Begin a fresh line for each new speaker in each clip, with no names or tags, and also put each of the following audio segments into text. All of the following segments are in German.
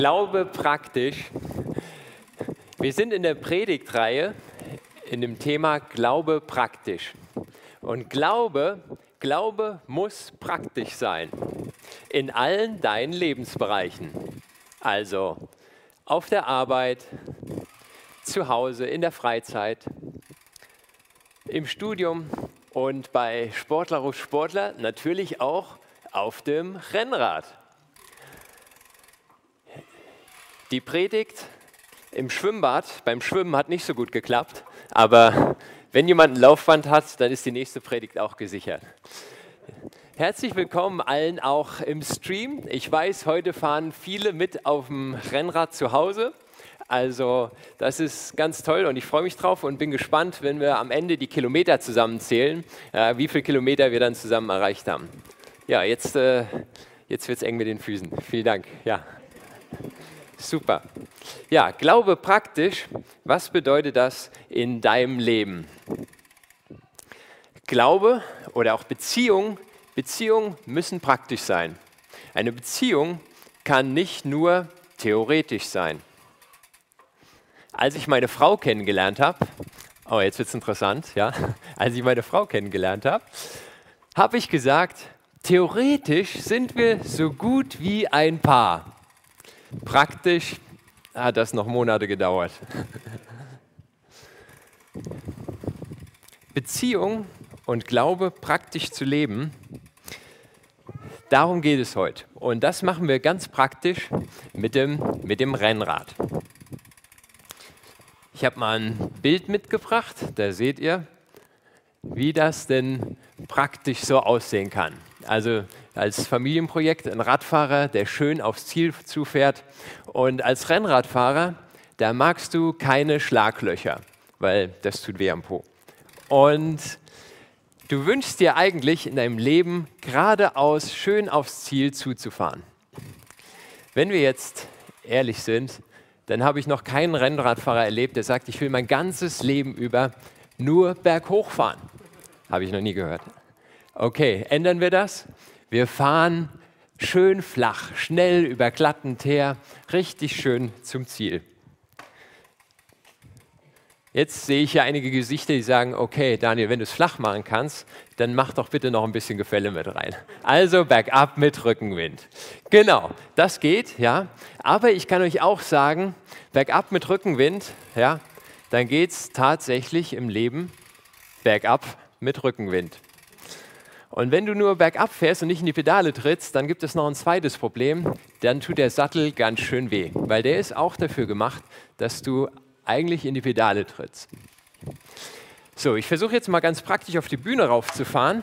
Glaube praktisch. Wir sind in der Predigtreihe in dem Thema Glaube praktisch. Und Glaube, Glaube muss praktisch sein in allen deinen Lebensbereichen. Also auf der Arbeit, zu Hause, in der Freizeit, im Studium und bei Sportler und Sportler natürlich auch auf dem Rennrad. Die Predigt im Schwimmbad, beim Schwimmen hat nicht so gut geklappt, aber wenn jemand ein Laufband hat, dann ist die nächste Predigt auch gesichert. Herzlich willkommen allen auch im Stream. Ich weiß, heute fahren viele mit auf dem Rennrad zu Hause. Also das ist ganz toll und ich freue mich drauf und bin gespannt, wenn wir am Ende die Kilometer zusammenzählen, äh, wie viele Kilometer wir dann zusammen erreicht haben. Ja, jetzt, äh, jetzt wird es eng mit den Füßen. Vielen Dank. Ja. Super. Ja, Glaube praktisch. Was bedeutet das in deinem Leben? Glaube oder auch Beziehung, Beziehungen müssen praktisch sein. Eine Beziehung kann nicht nur theoretisch sein. Als ich meine Frau kennengelernt habe, oh, jetzt wird es interessant, ja, als ich meine Frau kennengelernt habe, habe ich gesagt, theoretisch sind wir so gut wie ein Paar. Praktisch hat das noch Monate gedauert. Beziehung und Glaube praktisch zu leben, darum geht es heute. Und das machen wir ganz praktisch mit dem, mit dem Rennrad. Ich habe mal ein Bild mitgebracht, da seht ihr, wie das denn praktisch so aussehen kann. Also als Familienprojekt ein Radfahrer, der schön aufs Ziel zufährt. Und als Rennradfahrer, da magst du keine Schlaglöcher, weil das tut weh am Po. Und du wünschst dir eigentlich in deinem Leben geradeaus schön aufs Ziel zuzufahren. Wenn wir jetzt ehrlich sind, dann habe ich noch keinen Rennradfahrer erlebt, der sagt, ich will mein ganzes Leben über nur berghoch fahren. Habe ich noch nie gehört. Okay, ändern wir das? Wir fahren schön flach, schnell über glatten Teer, richtig schön zum Ziel. Jetzt sehe ich ja einige Gesichter, die sagen, okay, Daniel, wenn du es flach machen kannst, dann mach doch bitte noch ein bisschen Gefälle mit rein. Also bergab mit Rückenwind. Genau, das geht, ja. Aber ich kann euch auch sagen, bergab mit Rückenwind, ja, dann geht es tatsächlich im Leben bergab mit Rückenwind. Und wenn du nur bergab fährst und nicht in die Pedale trittst, dann gibt es noch ein zweites Problem. Dann tut der Sattel ganz schön weh, weil der ist auch dafür gemacht, dass du eigentlich in die Pedale trittst. So, ich versuche jetzt mal ganz praktisch auf die Bühne raufzufahren,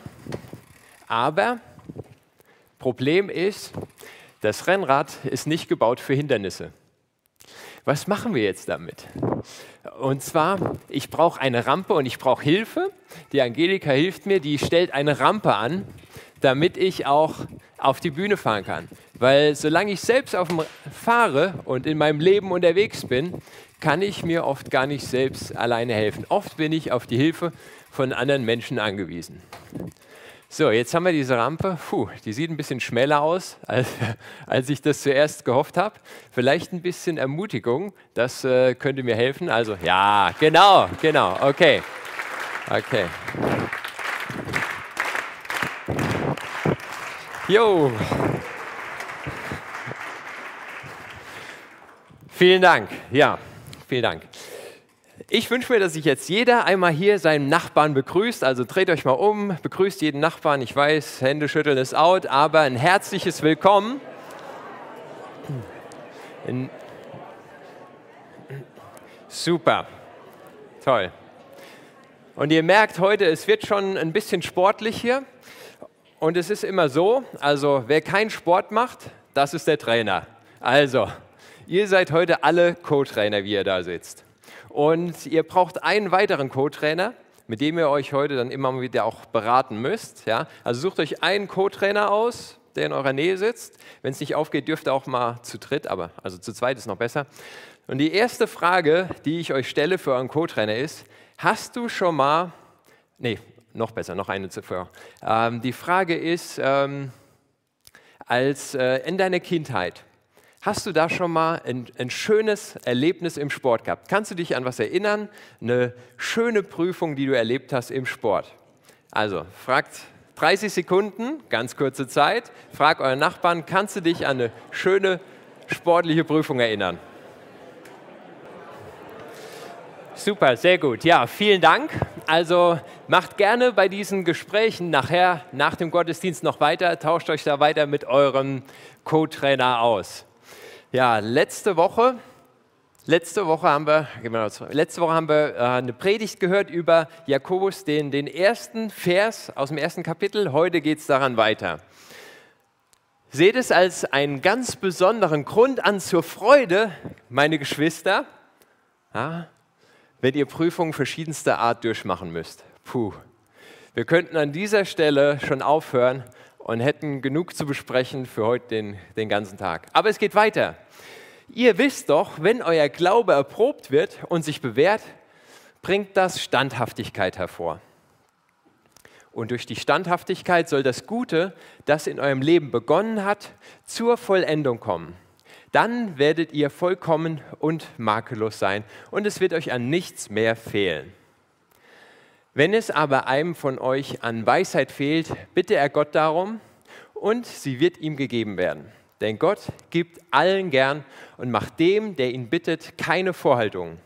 aber Problem ist, das Rennrad ist nicht gebaut für Hindernisse. Was machen wir jetzt damit? Und zwar, ich brauche eine Rampe und ich brauche Hilfe. Die Angelika hilft mir, die stellt eine Rampe an, damit ich auch auf die Bühne fahren kann. Weil solange ich selbst auf dem fahre und in meinem Leben unterwegs bin, kann ich mir oft gar nicht selbst alleine helfen. Oft bin ich auf die Hilfe von anderen Menschen angewiesen. So, jetzt haben wir diese Rampe. Puh, die sieht ein bisschen schmäler aus, als, als ich das zuerst gehofft habe. Vielleicht ein bisschen Ermutigung, das äh, könnte mir helfen. Also, ja, genau, genau, okay. Okay. Jo. Vielen Dank. Ja, vielen Dank. Ich wünsche mir, dass sich jetzt jeder einmal hier seinen Nachbarn begrüßt. Also dreht euch mal um, begrüßt jeden Nachbarn. Ich weiß, Hände schütteln ist out, aber ein herzliches Willkommen. Super, toll. Und ihr merkt heute, es wird schon ein bisschen sportlich hier. Und es ist immer so, also wer keinen Sport macht, das ist der Trainer. Also, ihr seid heute alle Co-Trainer, wie ihr da sitzt. Und ihr braucht einen weiteren Co-Trainer, mit dem ihr euch heute dann immer wieder auch beraten müsst. Ja? Also sucht euch einen Co-Trainer aus, der in eurer Nähe sitzt. Wenn es nicht aufgeht, dürft ihr auch mal zu dritt, aber also zu zweit ist noch besser. Und die erste Frage, die ich euch stelle für euren Co-Trainer ist, hast du schon mal, nee, noch besser, noch eine zuvor. Ähm, die Frage ist, ähm, als äh, in deiner Kindheit, Hast du da schon mal ein, ein, schönes Erlebnis im Sport gehabt? Kannst du dich an was erinnern? Eine schöne Prüfung, die du erlebt hast im Sport? Also, fragt 30 Sekunden, ganz kurze Zeit. Frag euren Nachbarn, kannst du dich an eine schöne sportliche Prüfung erinnern? Super, sehr gut. Ja, vielen Dank. Also macht gerne bei diesen Gesprächen nachher, nach dem Gottesdienst noch weiter, tauscht euch da weiter mit eurem Co-Trainer aus. Ja, letzte Woche, letzte Woche haben wir, letzte Woche haben wir äh, eine Predigt gehört über Jakobus, den, den ersten Vers aus dem ersten Kapitel. Heute geht es daran weiter. Seht es als einen ganz besonderen Grund an zur Freude, meine Geschwister, ja, wenn ihr Prüfungen verschiedenster Art durchmachen müsst. Puh, wir könnten an dieser Stelle schon aufhören und hätten genug zu besprechen für heute den, den ganzen Tag. Aber es geht weiter. Ihr wisst doch, wenn euer Glaube erprobt wird und sich bewährt, bringt das Standhaftigkeit hervor. Und durch die Standhaftigkeit soll das Gute, das in eurem Leben begonnen hat, zur Vollendung kommen. Dann werdet ihr vollkommen und makellos sein und es wird euch an nichts mehr fehlen. Wenn es aber einem von euch an Weisheit fehlt, bitte er Gott darum und sie wird ihm gegeben werden. Denn Gott gibt allen gern und macht dem, der ihn bittet, keine Vorhaltungen.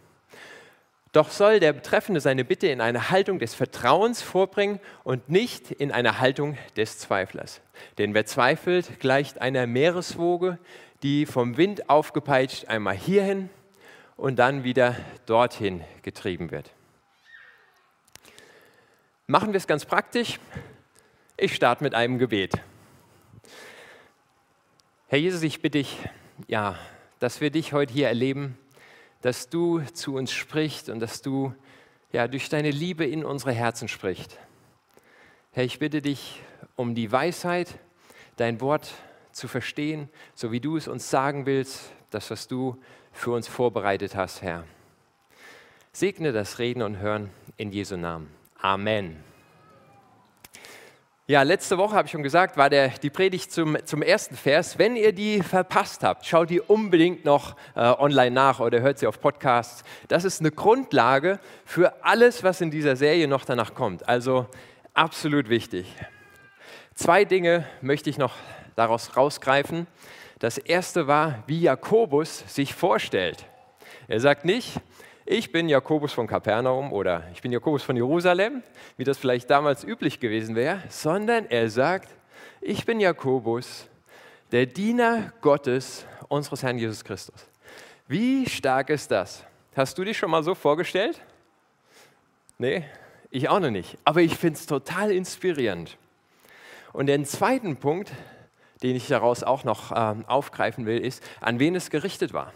Doch soll der Betreffende seine Bitte in eine Haltung des Vertrauens vorbringen und nicht in eine Haltung des Zweiflers. Denn wer zweifelt, gleicht einer Meereswoge, die vom Wind aufgepeitscht einmal hierhin und dann wieder dorthin getrieben wird. Machen wir es ganz praktisch. Ich starte mit einem Gebet. Herr Jesus, ich bitte dich, ja, dass wir dich heute hier erleben, dass du zu uns sprichst und dass du ja, durch deine Liebe in unsere Herzen sprichst. Herr, ich bitte dich um die Weisheit, dein Wort zu verstehen, so wie du es uns sagen willst, das, was du für uns vorbereitet hast, Herr. Segne das Reden und Hören in Jesu Namen. Amen. Ja, letzte Woche habe ich schon gesagt, war der, die Predigt zum, zum ersten Vers. Wenn ihr die verpasst habt, schaut die unbedingt noch äh, online nach oder hört sie auf Podcasts. Das ist eine Grundlage für alles, was in dieser Serie noch danach kommt. Also absolut wichtig. Zwei Dinge möchte ich noch daraus rausgreifen. Das erste war, wie Jakobus sich vorstellt. Er sagt nicht, ich bin Jakobus von Kapernaum oder ich bin Jakobus von Jerusalem, wie das vielleicht damals üblich gewesen wäre, sondern er sagt, ich bin Jakobus, der Diener Gottes, unseres Herrn Jesus Christus. Wie stark ist das? Hast du dich schon mal so vorgestellt? Nee, ich auch noch nicht. Aber ich finde es total inspirierend. Und den zweiten Punkt, den ich daraus auch noch äh, aufgreifen will, ist, an wen es gerichtet war.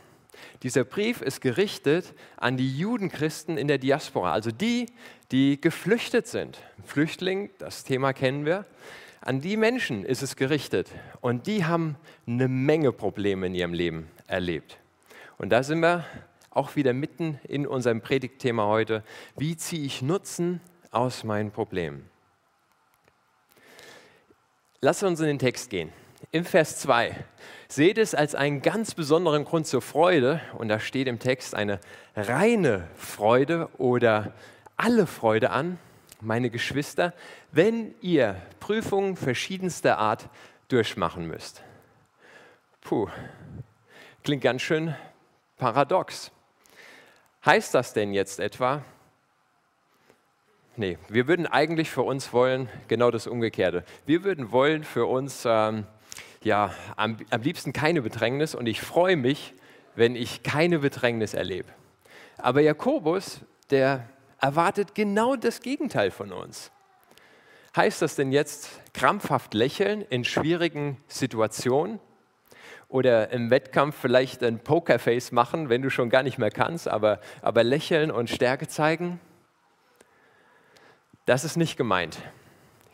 Dieser Brief ist gerichtet an die Judenchristen in der Diaspora, also die, die geflüchtet sind. Flüchtling, das Thema kennen wir. An die Menschen ist es gerichtet und die haben eine Menge Probleme in ihrem Leben erlebt. Und da sind wir auch wieder mitten in unserem Predigtthema heute. Wie ziehe ich Nutzen aus meinen Problemen? Lass uns in den Text gehen. Im Vers 2 Seht es als einen ganz besonderen Grund zur Freude, und da steht im Text eine reine Freude oder alle Freude an, meine Geschwister, wenn ihr Prüfungen verschiedenster Art durchmachen müsst. Puh, klingt ganz schön paradox. Heißt das denn jetzt etwa, nee, wir würden eigentlich für uns wollen genau das Umgekehrte. Wir würden wollen für uns ähm, ja, am, am liebsten keine Bedrängnis und ich freue mich, wenn ich keine Bedrängnis erlebe. Aber Jakobus, der erwartet genau das Gegenteil von uns. Heißt das denn jetzt krampfhaft lächeln in schwierigen Situationen? Oder im Wettkampf vielleicht ein Pokerface machen, wenn du schon gar nicht mehr kannst, aber, aber lächeln und Stärke zeigen? Das ist nicht gemeint.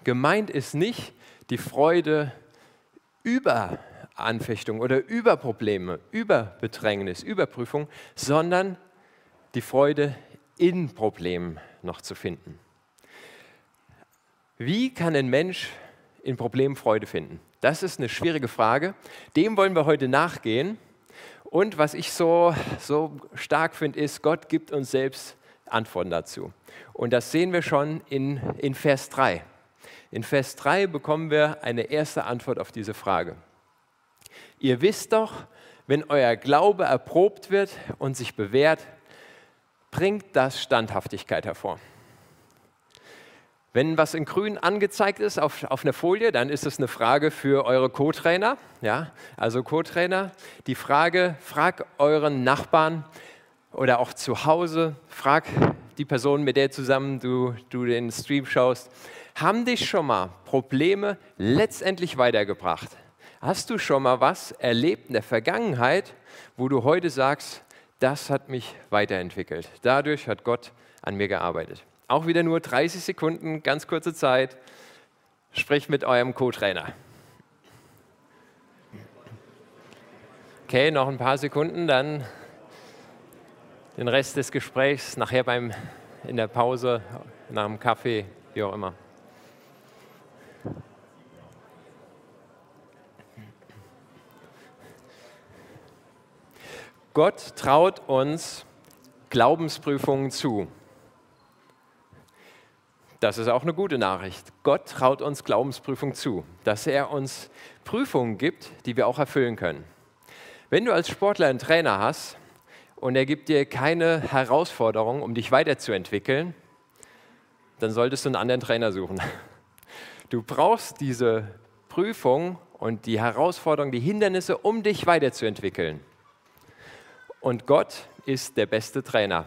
Gemeint ist nicht die Freude über Anfechtung oder über Probleme, über Bedrängnis, über Prüfung, sondern die Freude in Problemen noch zu finden. Wie kann ein Mensch in Problemen Freude finden? Das ist eine schwierige Frage. Dem wollen wir heute nachgehen. Und was ich so, so stark finde, ist, Gott gibt uns selbst Antworten dazu. Und das sehen wir schon in, in Vers 3. In Vers 3 bekommen wir eine erste Antwort auf diese Frage. Ihr wisst doch, wenn euer Glaube erprobt wird und sich bewährt, bringt das Standhaftigkeit hervor. Wenn was in grün angezeigt ist auf, auf einer Folie, dann ist es eine Frage für eure Co-Trainer. Ja? Also Co-Trainer, die Frage, frag euren Nachbarn oder auch zu Hause, frag die Person, mit der zusammen du, du den Stream schaust, haben dich schon mal Probleme letztendlich weitergebracht? Hast du schon mal was erlebt in der Vergangenheit, wo du heute sagst, das hat mich weiterentwickelt. Dadurch hat Gott an mir gearbeitet. Auch wieder nur 30 Sekunden, ganz kurze Zeit. Sprich mit eurem Co-Trainer. Okay, noch ein paar Sekunden, dann den Rest des Gesprächs nachher beim, in der Pause, nach dem Kaffee, wie auch immer. Gott traut uns Glaubensprüfungen zu. Das ist auch eine gute Nachricht. Gott traut uns Glaubensprüfung zu, dass er uns Prüfungen gibt, die wir auch erfüllen können. Wenn du als Sportler einen Trainer hast und er gibt dir keine Herausforderung, um dich weiterzuentwickeln, dann solltest du einen anderen Trainer suchen. Du brauchst diese Prüfung und die Herausforderung, die Hindernisse, um dich weiterzuentwickeln. Und Gott ist der beste Trainer.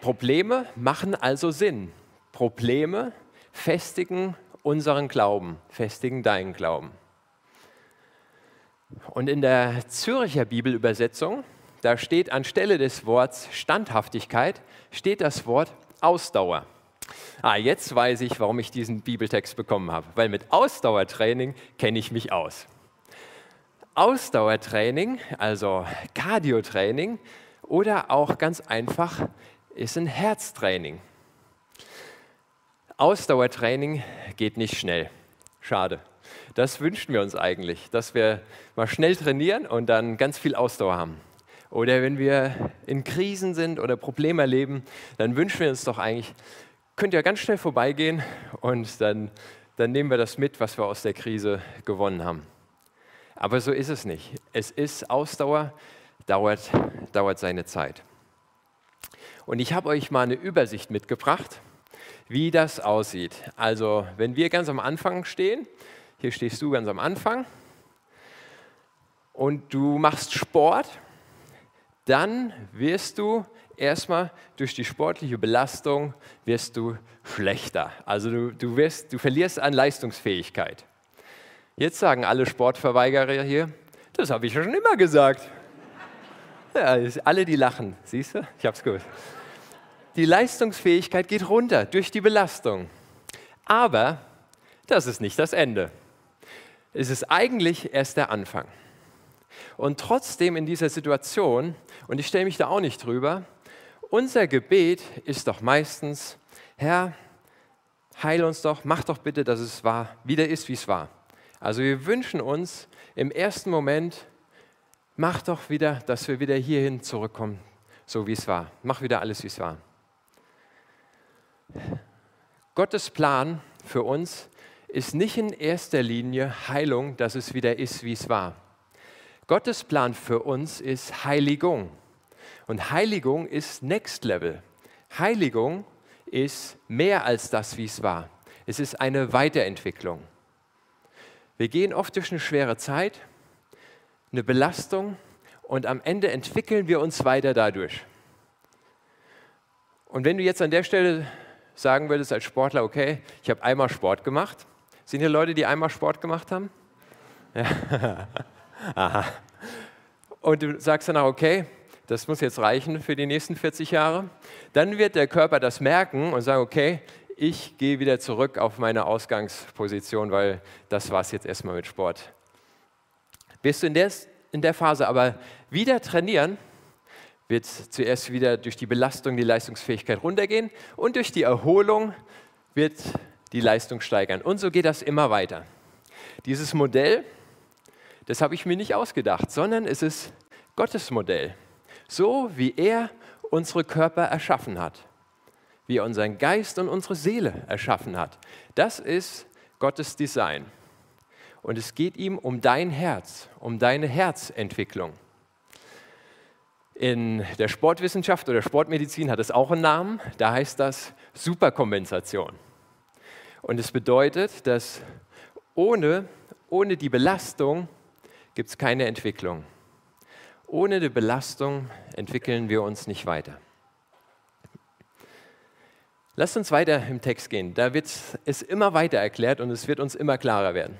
Probleme machen also Sinn. Probleme festigen unseren Glauben, festigen deinen Glauben. Und in der Züricher Bibelübersetzung, da steht anstelle des Wortes Standhaftigkeit, steht das Wort Ausdauer. Ah, jetzt weiß ich, warum ich diesen Bibeltext bekommen habe, weil mit Ausdauertraining kenne ich mich aus. Ausdauertraining, also Cardiotraining oder auch ganz einfach ist ein Herztraining. Ausdauertraining geht nicht schnell. Schade. Das wünschen wir uns eigentlich, dass wir mal schnell trainieren und dann ganz viel Ausdauer haben. Oder wenn wir in Krisen sind oder Probleme erleben, dann wünschen wir uns doch eigentlich, könnt ihr ganz schnell vorbeigehen und dann, dann nehmen wir das mit, was wir aus der Krise gewonnen haben. Aber so ist es nicht. Es ist Ausdauer, dauert, dauert seine Zeit. Und ich habe euch mal eine Übersicht mitgebracht, wie das aussieht. Also, wenn wir ganz am Anfang stehen, hier stehst du ganz am Anfang und du machst Sport, dann wirst du erstmal durch die sportliche Belastung wirst du schlechter. Also du, du, wirst, du verlierst an Leistungsfähigkeit. Jetzt sagen alle Sportverweigerer hier, das habe ich ja schon immer gesagt. Ja, alle, die lachen, siehst du? Ich habe es gut die Leistungsfähigkeit geht runter durch die Belastung. Aber das ist nicht das Ende. Es ist eigentlich erst der Anfang. Und trotzdem in dieser Situation, und ich stelle mich da auch nicht drüber, unser Gebet ist doch meistens, Herr, heil uns doch, mach doch bitte, dass es war, wieder ist, wie es war. Also wir wünschen uns im ersten Moment, mach doch wieder, dass wir wieder hierhin zurückkommen, so wie es war. Mach wieder alles, wie es war. Gottes Plan für uns ist nicht in erster Linie Heilung, dass es wieder ist, wie es war. Gottes Plan für uns ist Heiligung. Und Heiligung ist Next Level. Heiligung ist mehr als das, wie es war. Es ist eine Weiterentwicklung. Wir gehen oft durch eine schwere Zeit, eine Belastung und am Ende entwickeln wir uns weiter dadurch. Und wenn du jetzt an der Stelle sagen würdest als Sportler, okay, ich habe einmal Sport gemacht. Sind hier Leute, die einmal Sport gemacht haben? Ja. Aha. Und du sagst dann auch, okay, das muss jetzt reichen für die nächsten 40 Jahre. Dann wird der Körper das merken und sagen, okay, ich gehe wieder zurück auf meine Ausgangsposition, weil das war es jetzt erstmal mit Sport. Bist du in der, in der Phase aber wieder trainieren, wird zuerst wieder durch die Belastung die Leistungsfähigkeit runtergehen und durch die Erholung wird die Leistung steigern. Und so geht das immer weiter. Dieses Modell, das habe ich mir nicht ausgedacht, sondern es ist Gottes Modell. So wie er unsere Körper erschaffen hat, wie er unseren Geist und unsere Seele erschaffen hat. Das ist Gottes Design. Und es geht ihm um dein Herz, um deine Herzentwicklung. In der Sportwissenschaft oder Sportmedizin hat es auch einen Namen, da heißt das Superkompensation. Und es bedeutet, dass ohne, ohne die Belastung gibt es keine Entwicklung. Ohne die Belastung entwickeln wir uns nicht weiter. Lasst uns weiter im Text gehen. Da wird es immer weiter erklärt und es wird uns immer klarer werden.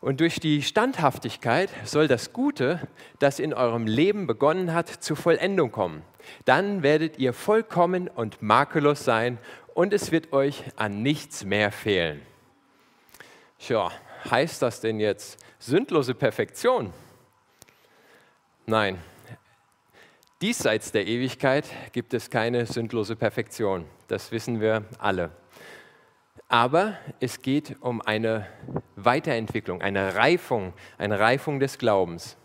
Und durch die Standhaftigkeit soll das Gute, das in eurem Leben begonnen hat, zur Vollendung kommen. Dann werdet ihr vollkommen und makellos sein und es wird euch an nichts mehr fehlen. Tja, heißt das denn jetzt sündlose Perfektion? Nein, diesseits der Ewigkeit gibt es keine sündlose Perfektion. Das wissen wir alle. Aber es geht um eine Weiterentwicklung, eine Reifung, eine Reifung des Glaubens.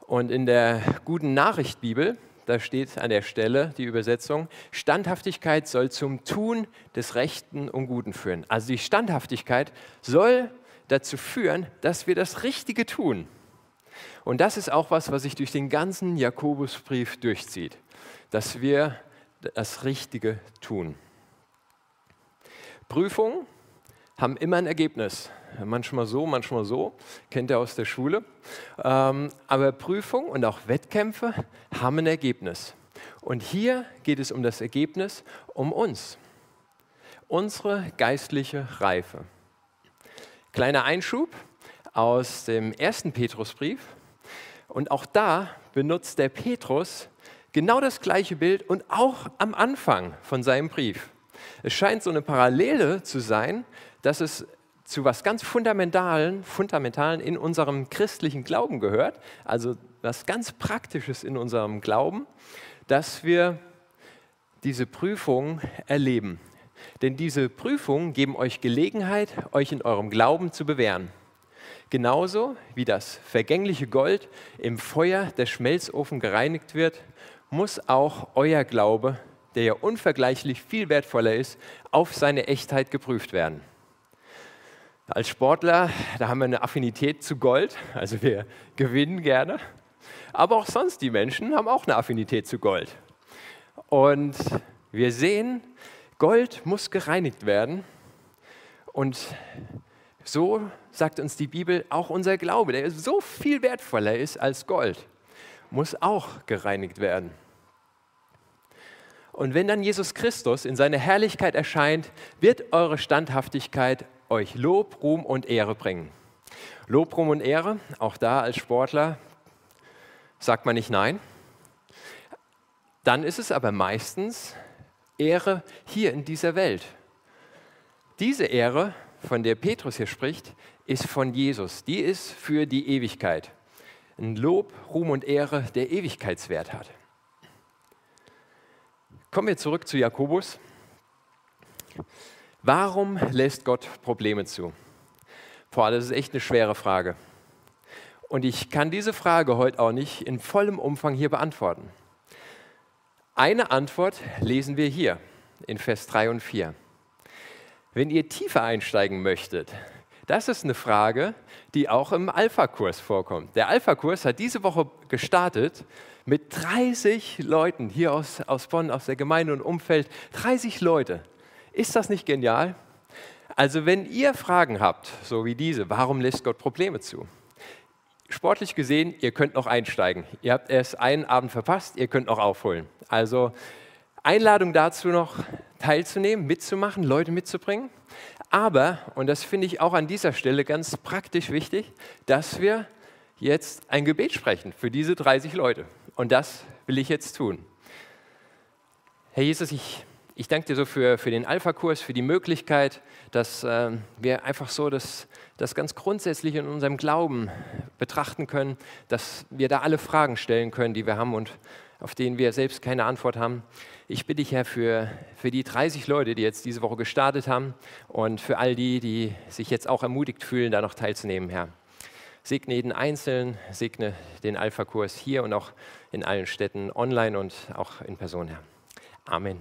Und in der guten Nachricht Bibel, da steht an der Stelle die Übersetzung, Standhaftigkeit soll zum Tun des Rechten und Guten führen. Also die Standhaftigkeit soll dazu führen, dass wir das Richtige tun. Und das ist auch was, was sich durch den ganzen Jakobusbrief durchzieht, dass wir das Richtige tun. Prüfungen haben immer ein Ergebnis. Manchmal so, manchmal so, kennt ihr aus der Schule. Ähm, aber Prüfungen und auch Wettkämpfe haben ein Ergebnis. Und hier geht es um das Ergebnis, um uns, unsere geistliche Reife. Kleiner Einschub aus dem ersten Petrusbrief. Und auch da benutzt der Petrus genau das gleiche Bild und auch am Anfang von seinem Brief. Es scheint so eine Parallele zu sein, dass es zu was ganz Fundamentalen, Fundamentalen in unserem christlichen Glauben gehört, also was ganz Praktisches in unserem Glauben, dass wir diese Prüfung erleben. Denn diese Prüfungen geben euch Gelegenheit, euch in eurem Glauben zu bewähren. Genauso wie das vergängliche Gold im Feuer der Schmelzofen gereinigt wird, muss auch euer Glaube der ja unvergleichlich viel wertvoller ist, auf seine Echtheit geprüft werden. Als Sportler, da haben wir eine Affinität zu Gold, also wir gewinnen gerne. Aber auch sonst die Menschen haben auch eine Affinität zu Gold. Und wir sehen, Gold muss gereinigt werden. Und so sagt uns die Bibel, auch unser Glaube, der so viel wertvoller ist als Gold, muss auch gereinigt werden. Und wenn dann Jesus Christus in seiner Herrlichkeit erscheint, wird eure Standhaftigkeit euch Lob, Ruhm und Ehre bringen. Lob, Ruhm und Ehre, auch da als Sportler sagt man nicht nein. Dann ist es aber meistens Ehre hier in dieser Welt. Diese Ehre, von der Petrus hier spricht, ist von Jesus. Die ist für die Ewigkeit. Ein Lob, Ruhm und Ehre, der Ewigkeitswert hat. Kommen wir zurück zu Jakobus. Warum lässt Gott Probleme zu? Boah, das ist echt eine schwere Frage. Und ich kann diese Frage heute auch nicht in vollem Umfang hier beantworten. Eine Antwort lesen wir hier in Vers 3 und 4. Wenn ihr tiefer einsteigen möchtet, das ist eine Frage, die auch im Alpha-Kurs vorkommt. Der Alpha-Kurs hat diese Woche gestartet mit 30 Leuten hier aus, aus Bonn, aus der Gemeinde und Umfeld. 30 Leute. Ist das nicht genial? Also wenn ihr Fragen habt, so wie diese, warum lässt Gott Probleme zu? Sportlich gesehen, ihr könnt noch einsteigen. Ihr habt erst einen Abend verpasst, ihr könnt noch aufholen. Also Einladung dazu noch teilzunehmen, mitzumachen, Leute mitzubringen. Aber, und das finde ich auch an dieser Stelle ganz praktisch wichtig, dass wir jetzt ein Gebet sprechen für diese 30 Leute. Und das will ich jetzt tun. Herr Jesus, ich, ich danke dir so für, für den Alpha-Kurs, für die Möglichkeit, dass äh, wir einfach so das, das ganz grundsätzlich in unserem Glauben betrachten können, dass wir da alle Fragen stellen können, die wir haben und auf denen wir selbst keine Antwort haben. Ich bitte dich, Herr, für, für die 30 Leute, die jetzt diese Woche gestartet haben und für all die, die sich jetzt auch ermutigt fühlen, da noch teilzunehmen, Herr. Segne jeden Einzelnen, segne den Alpha-Kurs hier und auch in allen Städten, online und auch in Person, Herr. Amen.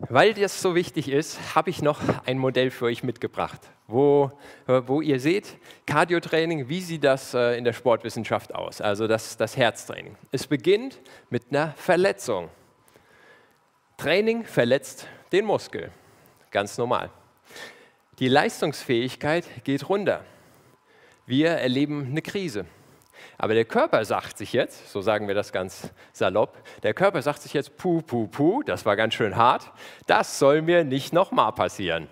Weil das so wichtig ist, habe ich noch ein Modell für euch mitgebracht, wo, wo ihr seht, Cardiotraining, wie sieht das äh, in der Sportwissenschaft aus, also das, das Herztraining. Es beginnt mit einer Verletzung. Training verletzt den Muskel, ganz normal. Die Leistungsfähigkeit geht runter. Wir erleben eine Krise. Aber der Körper sagt sich jetzt, so sagen wir das ganz salopp, der Körper sagt sich jetzt, puh, puh, puh, das war ganz schön hart, das soll mir nicht nochmal passieren.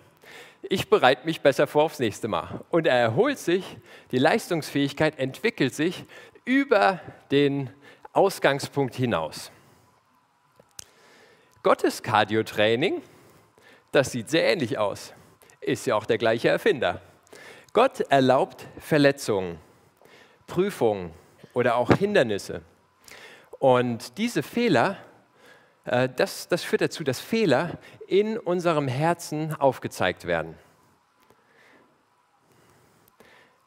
Ich bereite mich besser vor aufs nächste Mal. Und er erholt sich, die Leistungsfähigkeit entwickelt sich über den Ausgangspunkt hinaus. Gottes Cardio-Training, das sieht sehr ähnlich aus, ist ja auch der gleiche Erfinder. Gott erlaubt Verletzungen. Prüfungen oder auch Hindernisse. Und diese Fehler, das, das führt dazu, dass Fehler in unserem Herzen aufgezeigt werden.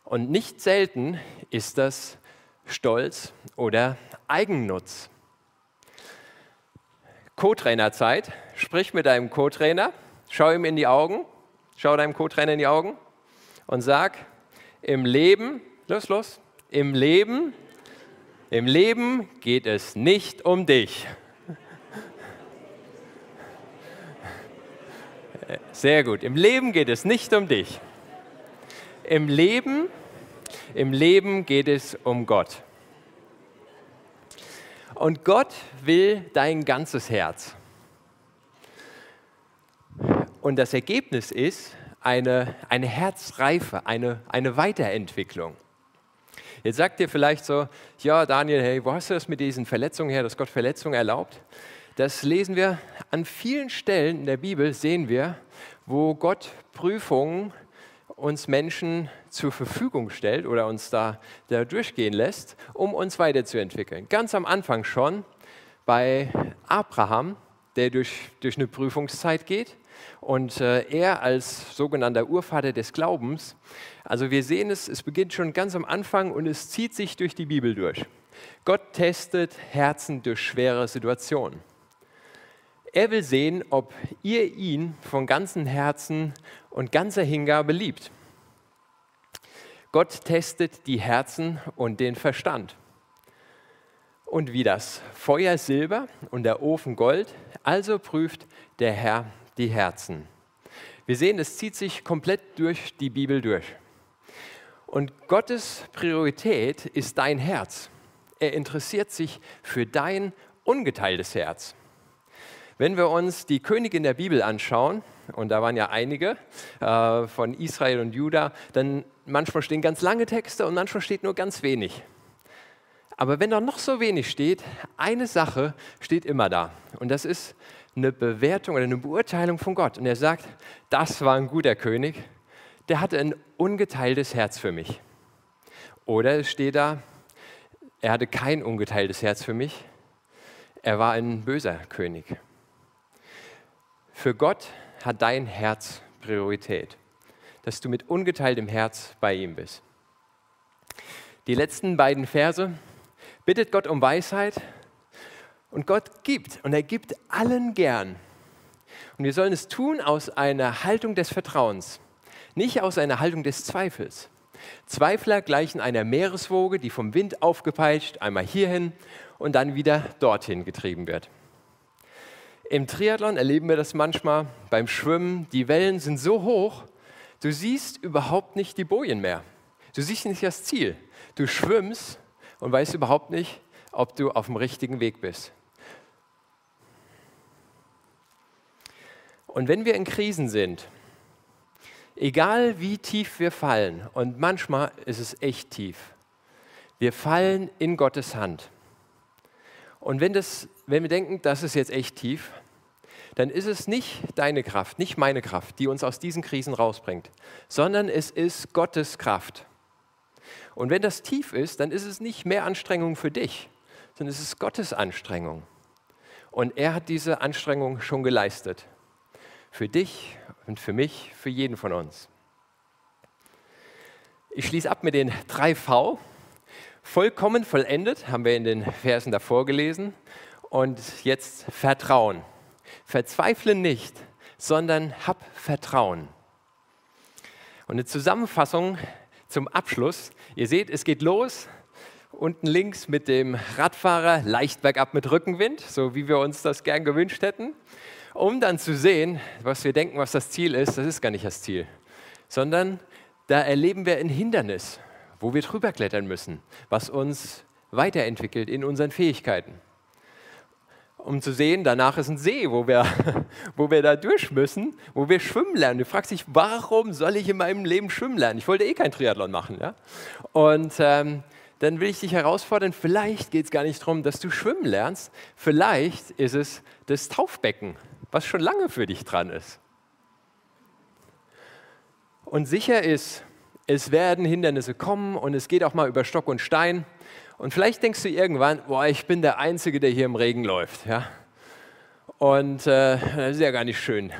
Und nicht selten ist das Stolz oder Eigennutz. Co-Trainer-Zeit. Sprich mit deinem Co-Trainer, schau ihm in die Augen, schau deinem Co-Trainer in die Augen und sag, im Leben, los, los, im Leben, im Leben geht es nicht um dich. Sehr gut. Im Leben geht es nicht um dich. Im Leben, im Leben geht es um Gott. Und Gott will dein ganzes Herz. Und das Ergebnis ist eine, eine Herzreife, eine, eine Weiterentwicklung. Jetzt sagt ihr vielleicht so, ja Daniel, hey, wo hast du das mit diesen Verletzungen her, dass Gott Verletzungen erlaubt? Das lesen wir an vielen Stellen in der Bibel, sehen wir, wo Gott Prüfungen uns Menschen zur Verfügung stellt oder uns da, da durchgehen lässt, um uns weiterzuentwickeln. Ganz am Anfang schon bei Abraham, der durch, durch eine Prüfungszeit geht. Und äh, er als sogenannter Urvater des Glaubens, also wir sehen es, es beginnt schon ganz am Anfang und es zieht sich durch die Bibel durch. Gott testet Herzen durch schwere Situationen. Er will sehen, ob ihr ihn von ganzem Herzen und ganzer Hingabe liebt. Gott testet die Herzen und den Verstand. Und wie das Feuer Silber und der Ofen Gold, also prüft der Herr die Herzen. Wir sehen, es zieht sich komplett durch die Bibel durch. Und Gottes Priorität ist dein Herz. Er interessiert sich für dein ungeteiltes Herz. Wenn wir uns die Könige in der Bibel anschauen, und da waren ja einige äh, von Israel und Juda, dann manchmal stehen ganz lange Texte und manchmal steht nur ganz wenig. Aber wenn da noch so wenig steht, eine Sache steht immer da. Und das ist eine Bewertung oder eine Beurteilung von Gott. Und er sagt, das war ein guter König, der hatte ein ungeteiltes Herz für mich. Oder es steht da, er hatte kein ungeteiltes Herz für mich, er war ein böser König. Für Gott hat dein Herz Priorität, dass du mit ungeteiltem Herz bei ihm bist. Die letzten beiden Verse bittet Gott um Weisheit und Gott gibt und er gibt allen gern. Und wir sollen es tun aus einer Haltung des Vertrauens, nicht aus einer Haltung des Zweifels. Zweifler gleichen einer Meereswoge, die vom Wind aufgepeitscht einmal hierhin und dann wieder dorthin getrieben wird. Im Triathlon erleben wir das manchmal beim Schwimmen. Die Wellen sind so hoch, du siehst überhaupt nicht die Bojen mehr. Du siehst nicht das Ziel. Du schwimmst und weißt überhaupt nicht, ob du auf dem richtigen Weg bist. Und wenn wir in Krisen sind, egal wie tief wir fallen, und manchmal ist es echt tief, wir fallen in Gottes Hand. Und wenn, das, wenn wir denken, das ist jetzt echt tief, dann ist es nicht deine Kraft, nicht meine Kraft, die uns aus diesen Krisen rausbringt, sondern es ist Gottes Kraft. Und wenn das tief ist, dann ist es nicht mehr Anstrengung für dich, sondern es ist Gottes Anstrengung. Und er hat diese Anstrengung schon geleistet. Für dich und für mich, für jeden von uns. Ich schließe ab mit den drei V. Vollkommen vollendet, haben wir in den Versen davor gelesen. Und jetzt Vertrauen. Verzweifle nicht, sondern hab Vertrauen. Und eine Zusammenfassung zum Abschluss. Ihr seht, es geht los. Unten links mit dem Radfahrer leicht bergab mit Rückenwind, so wie wir uns das gern gewünscht hätten. Um dann zu sehen, was wir denken, was das Ziel ist, das ist gar nicht das Ziel, sondern da erleben wir ein Hindernis, wo wir drüber klettern müssen, was uns weiterentwickelt in unseren Fähigkeiten. Um zu sehen, danach ist ein See, wo wir, wo wir da durch müssen, wo wir schwimmen lernen. Du fragst dich, warum soll ich in meinem Leben schwimmen lernen? Ich wollte eh kein Triathlon machen. Ja? Und ähm, dann will ich dich herausfordern, vielleicht geht es gar nicht darum, dass du schwimmen lernst, vielleicht ist es das Taufbecken, was schon lange für dich dran ist. Und sicher ist, es werden Hindernisse kommen und es geht auch mal über Stock und Stein. Und vielleicht denkst du irgendwann, boah, ich bin der Einzige, der hier im Regen läuft. Ja? Und äh, das ist ja gar nicht schön.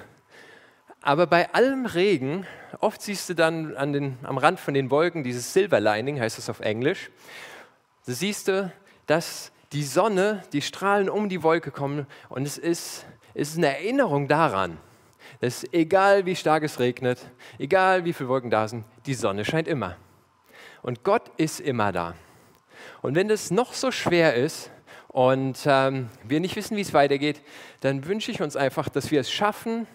Aber bei allem Regen, oft siehst du dann an den, am Rand von den Wolken dieses Silver Lining, heißt es auf Englisch, da siehst du, dass die Sonne, die Strahlen um die Wolke kommen und es ist, es ist eine Erinnerung daran, dass egal wie stark es regnet, egal wie viele Wolken da sind, die Sonne scheint immer. Und Gott ist immer da. Und wenn es noch so schwer ist und ähm, wir nicht wissen, wie es weitergeht, dann wünsche ich uns einfach, dass wir es schaffen,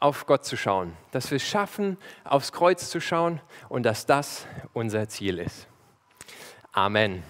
auf Gott zu schauen, dass wir es schaffen, aufs Kreuz zu schauen und dass das unser Ziel ist. Amen.